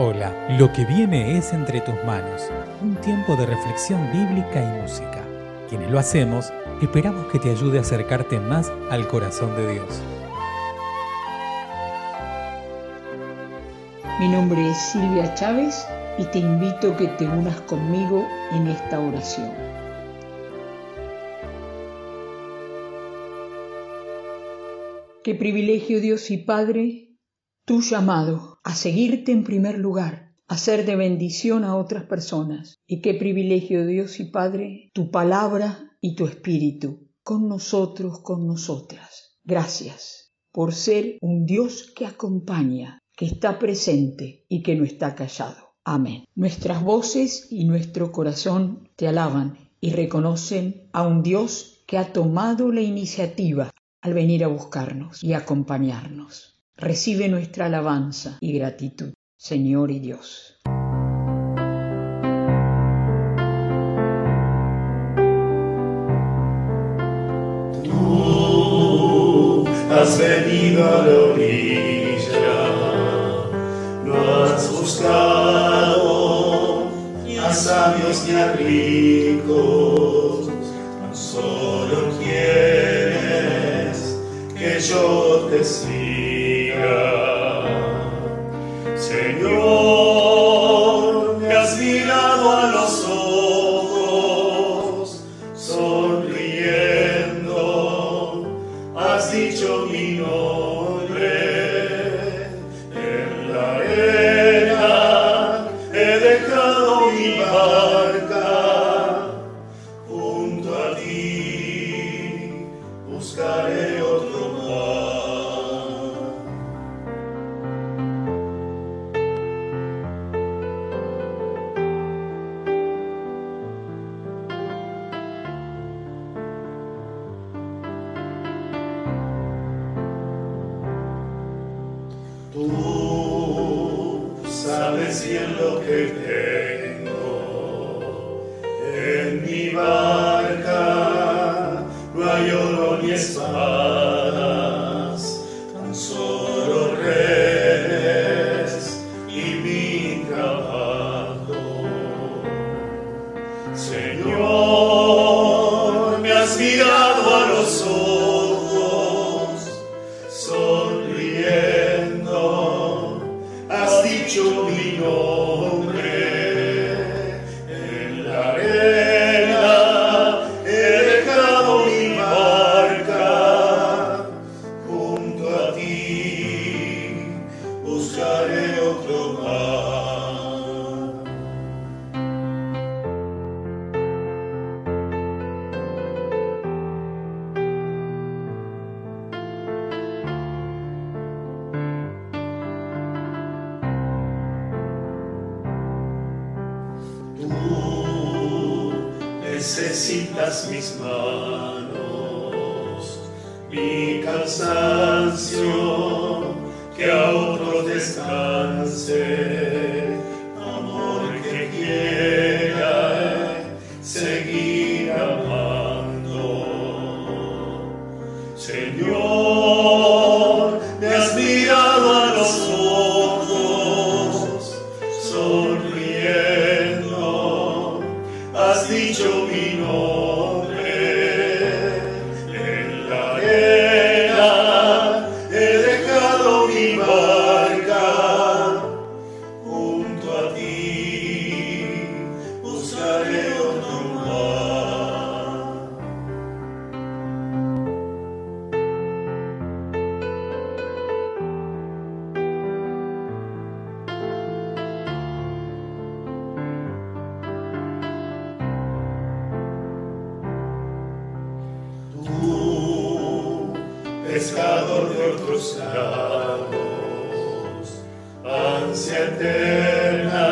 Hola, lo que viene es entre tus manos, un tiempo de reflexión bíblica y música. Quienes lo hacemos, esperamos que te ayude a acercarte más al corazón de Dios. Mi nombre es Silvia Chávez y te invito a que te unas conmigo en esta oración. Qué privilegio Dios y Padre tu llamado a seguirte en primer lugar, a ser de bendición a otras personas. Y qué privilegio Dios y Padre, tu palabra y tu espíritu con nosotros, con nosotras. Gracias por ser un Dios que acompaña, que está presente y que no está callado. Amén. Nuestras voces y nuestro corazón te alaban y reconocen a un Dios que ha tomado la iniciativa al venir a buscarnos y acompañarnos. Recibe nuestra alabanza y gratitud, Señor y Dios. Tú has venido a la orilla, no has buscado ni a sabios ni a ricos, tan solo quieres que yo te siga. Tú sabes bien lo que tengo Señor, me has mirado a los ojos, necesitas mis manos, mi cansancio, que a otro descanse, amor que quiera seguir amando. Pescador de otros lados, ansia eterna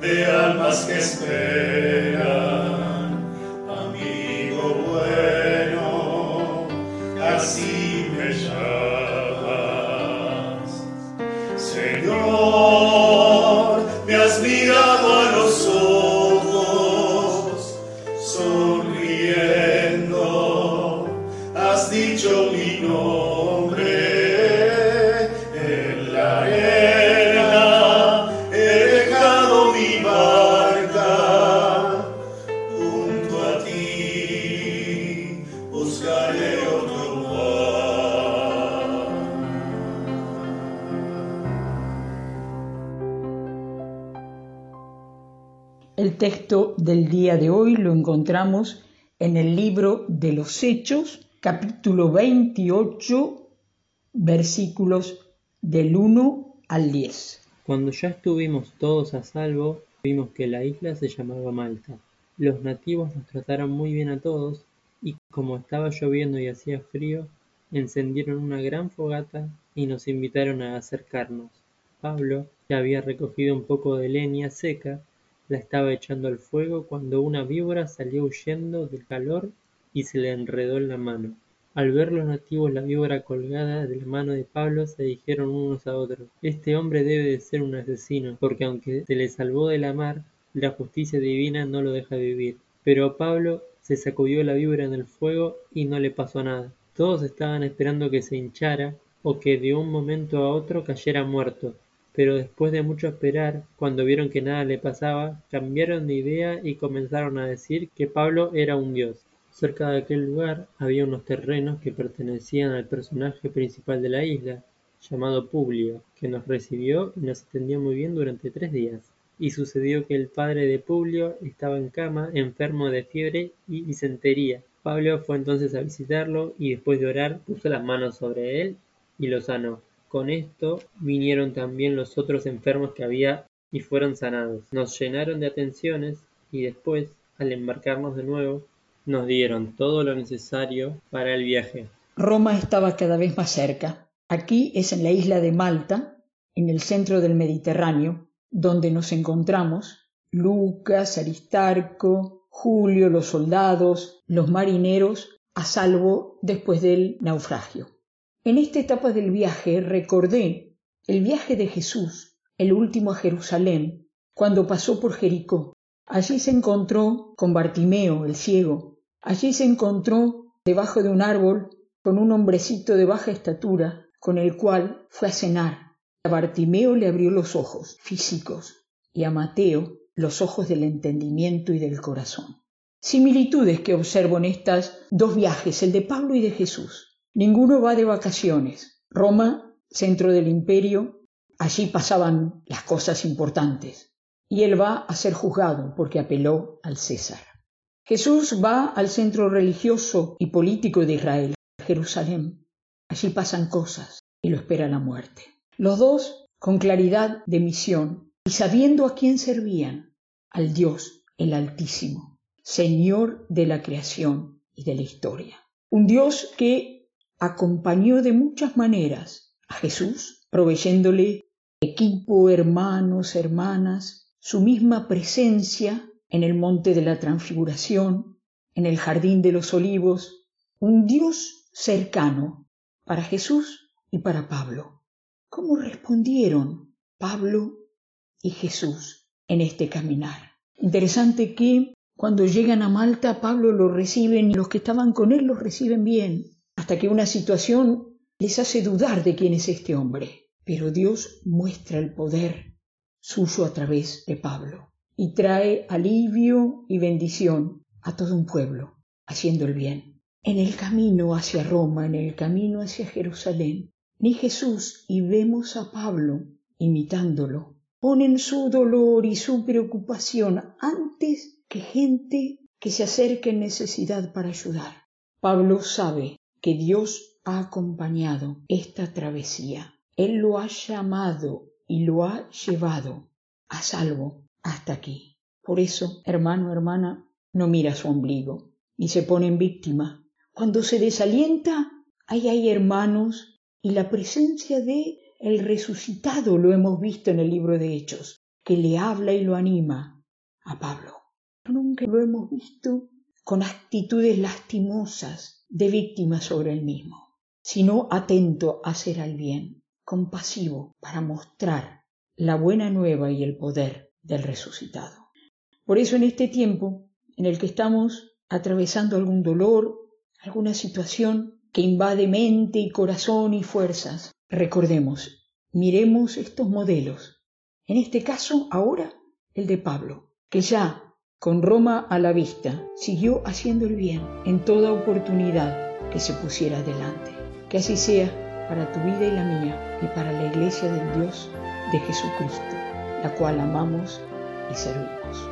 de almas que esperan, El texto del día de hoy lo encontramos en el libro de los Hechos, capítulo 28, versículos del 1 al 10. Cuando ya estuvimos todos a salvo, vimos que la isla se llamaba Malta. Los nativos nos trataron muy bien a todos y como estaba lloviendo y hacía frío, encendieron una gran fogata y nos invitaron a acercarnos. Pablo, que había recogido un poco de leña seca, la estaba echando al fuego cuando una víbora salió huyendo del calor y se le enredó en la mano. Al ver los nativos la víbora colgada de la mano de Pablo, se dijeron unos a otros, Este hombre debe de ser un asesino, porque aunque se le salvó de la mar, la justicia divina no lo deja vivir. Pero Pablo se sacudió la víbora en el fuego y no le pasó nada. Todos estaban esperando que se hinchara o que de un momento a otro cayera muerto, pero después de mucho esperar, cuando vieron que nada le pasaba, cambiaron de idea y comenzaron a decir que Pablo era un dios. Cerca de aquel lugar había unos terrenos que pertenecían al personaje principal de la isla, llamado Publio, que nos recibió y nos atendió muy bien durante tres días. Y sucedió que el padre de Publio estaba en cama, enfermo de fiebre y disentería. Pablo fue entonces a visitarlo y después de orar puso las manos sobre él y lo sanó. Con esto vinieron también los otros enfermos que había y fueron sanados. Nos llenaron de atenciones y después, al embarcarnos de nuevo, nos dieron todo lo necesario para el viaje. Roma estaba cada vez más cerca. Aquí es en la isla de Malta, en el centro del Mediterráneo, donde nos encontramos Lucas, Aristarco, Julio, los soldados, los marineros, a salvo después del naufragio. En esta etapa del viaje recordé el viaje de Jesús, el último a Jerusalén, cuando pasó por Jericó. Allí se encontró con Bartimeo, el ciego. Allí se encontró debajo de un árbol con un hombrecito de baja estatura, con el cual fue a cenar. A Bartimeo le abrió los ojos físicos y a Mateo los ojos del entendimiento y del corazón. Similitudes que observo en estas dos viajes, el de Pablo y de Jesús. Ninguno va de vacaciones. Roma, centro del imperio, allí pasaban las cosas importantes. Y él va a ser juzgado porque apeló al César. Jesús va al centro religioso y político de Israel, Jerusalén. Allí pasan cosas y lo espera la muerte. Los dos con claridad de misión y sabiendo a quién servían, al Dios, el Altísimo, Señor de la creación y de la historia. Un Dios que acompañó de muchas maneras a Jesús, proveyéndole equipo, hermanos, hermanas, su misma presencia en el monte de la transfiguración, en el jardín de los olivos, un Dios cercano para Jesús y para Pablo. ¿Cómo respondieron Pablo y Jesús en este caminar? Interesante que cuando llegan a Malta, Pablo lo reciben y los que estaban con él los reciben bien, hasta que una situación les hace dudar de quién es este hombre. Pero Dios muestra el poder suyo a través de Pablo y trae alivio y bendición a todo un pueblo, haciendo el bien. En el camino hacia Roma, en el camino hacia Jerusalén, ni Jesús y vemos a Pablo imitándolo. Ponen su dolor y su preocupación antes que gente que se acerque en necesidad para ayudar. Pablo sabe que Dios ha acompañado esta travesía. Él lo ha llamado y lo ha llevado a salvo hasta aquí. Por eso, hermano, hermana, no mira su ombligo ni se pone en víctima. Cuando se desalienta, ahí hay hermanos y la presencia de el resucitado lo hemos visto en el libro de Hechos, que le habla y lo anima a Pablo. Nunca lo hemos visto con actitudes lastimosas de víctima sobre él mismo, sino atento a hacer al bien, compasivo para mostrar la buena nueva y el poder del resucitado. Por eso en este tiempo en el que estamos atravesando algún dolor, alguna situación, que invade mente y corazón y fuerzas. Recordemos, miremos estos modelos. En este caso, ahora, el de Pablo, que ya con Roma a la vista, siguió haciendo el bien en toda oportunidad que se pusiera adelante. Que así sea para tu vida y la mía y para la iglesia del Dios de Jesucristo, la cual amamos y servimos.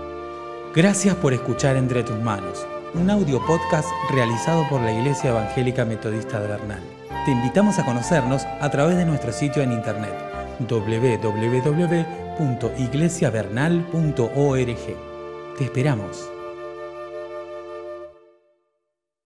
Gracias por escuchar Entre tus manos, un audio podcast realizado por la Iglesia Evangélica Metodista de Bernal. Te invitamos a conocernos a través de nuestro sitio en internet www.iglesiavernal.org. Te esperamos.